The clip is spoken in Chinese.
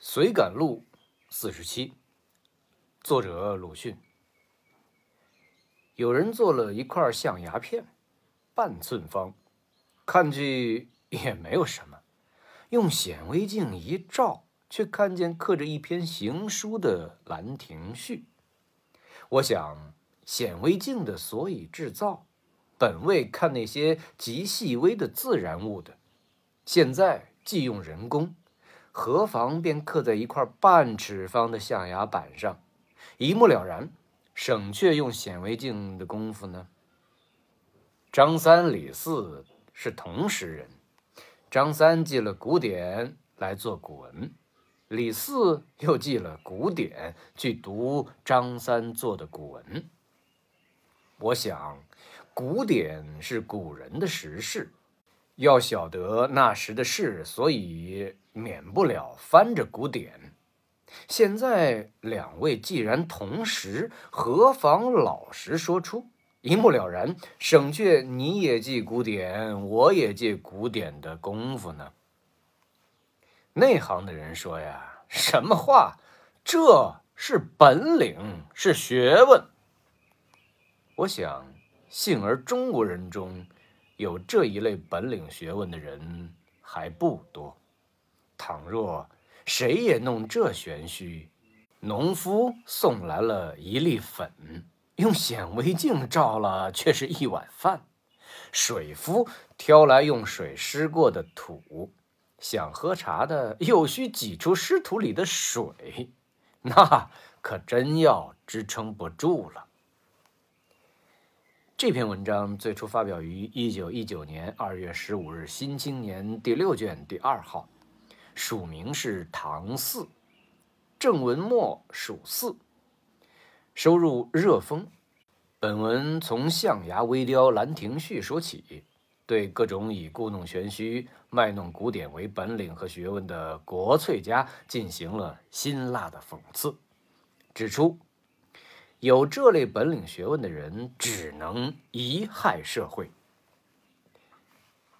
随感录四十七，作者鲁迅。有人做了一块象牙片，半寸方，看去也没有什么。用显微镜一照，却看见刻着一篇行书的《兰亭序》。我想，显微镜的所以制造，本为看那些极细微的自然物的，现在既用人工。何妨便刻在一块半尺方的象牙板上，一目了然，省却用显微镜的功夫呢？张三李四是同时人，张三记了古典来做古文，李四又记了古典去读张三做的古文。我想，古典是古人的实事。要晓得那时的事，所以免不了翻着古典。现在两位既然同时，何妨老实说出，一目了然，省却你也记古典，我也记古典的功夫呢？内行的人说呀，什么话？这是本领，是学问。我想，幸而中国人中。有这一类本领学问的人还不多。倘若谁也弄这玄虚，农夫送来了一粒粉，用显微镜照了，却是一碗饭；水夫挑来用水湿过的土，想喝茶的又需挤出湿土里的水，那可真要支撑不住了。这篇文章最初发表于一九一九年二月十五日《新青年》第六卷第二号，署名是唐四，正文末属四，收入《热风》。本文从象牙微雕《兰亭序》说起，对各种以故弄玄虚、卖弄古典为本领和学问的国粹家进行了辛辣的讽刺，指出。有这类本领学问的人，只能贻害社会。